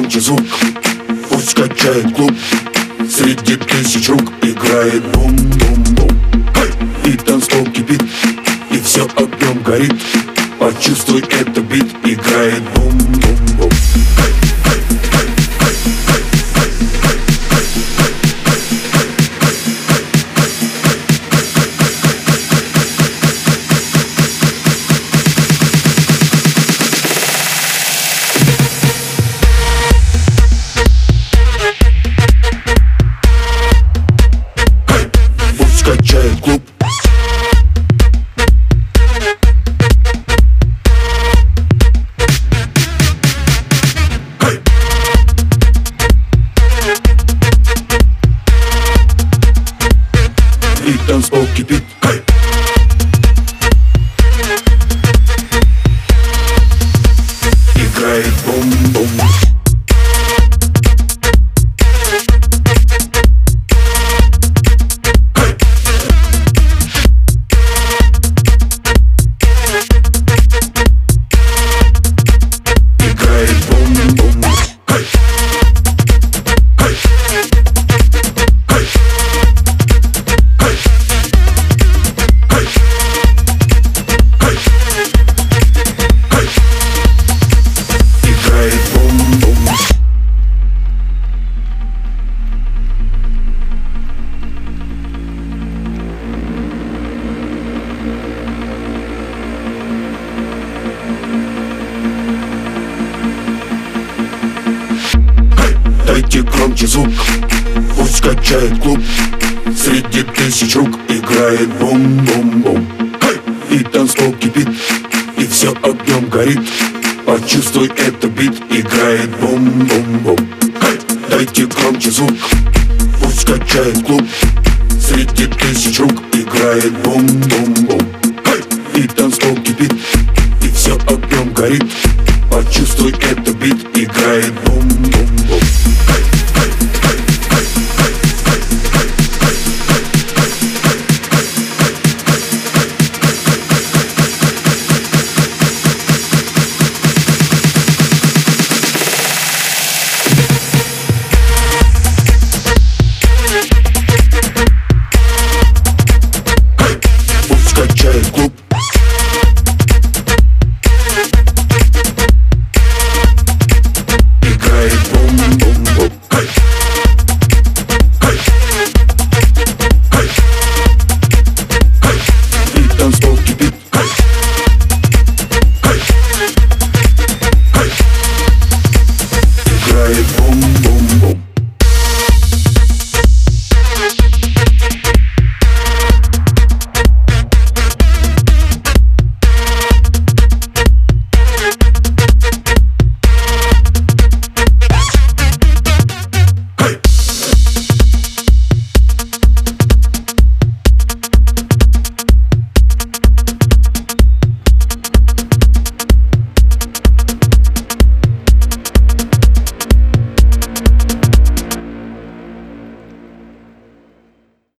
громче звук. Пусть качает клуб. Среди тысяч рук играет бум-бум-бум И танцпол кипит, и все огнем горит. Почувствуй это бит, играет бум-бум И танцпол кипит Дайте громче звук. Пусть качает клуб. Среди тысяч рук играет бум-бум-бум. И танцпол кипит. И все огнем горит. Почувствуй это бит. Играет бум-бум-бум. Дайте громче звук. Пусть качает клуб. Среди тысяч рук играет бум-бум-бум. И танцпол кипит. И все огнем горит. Почувствуй это бит. Играет бум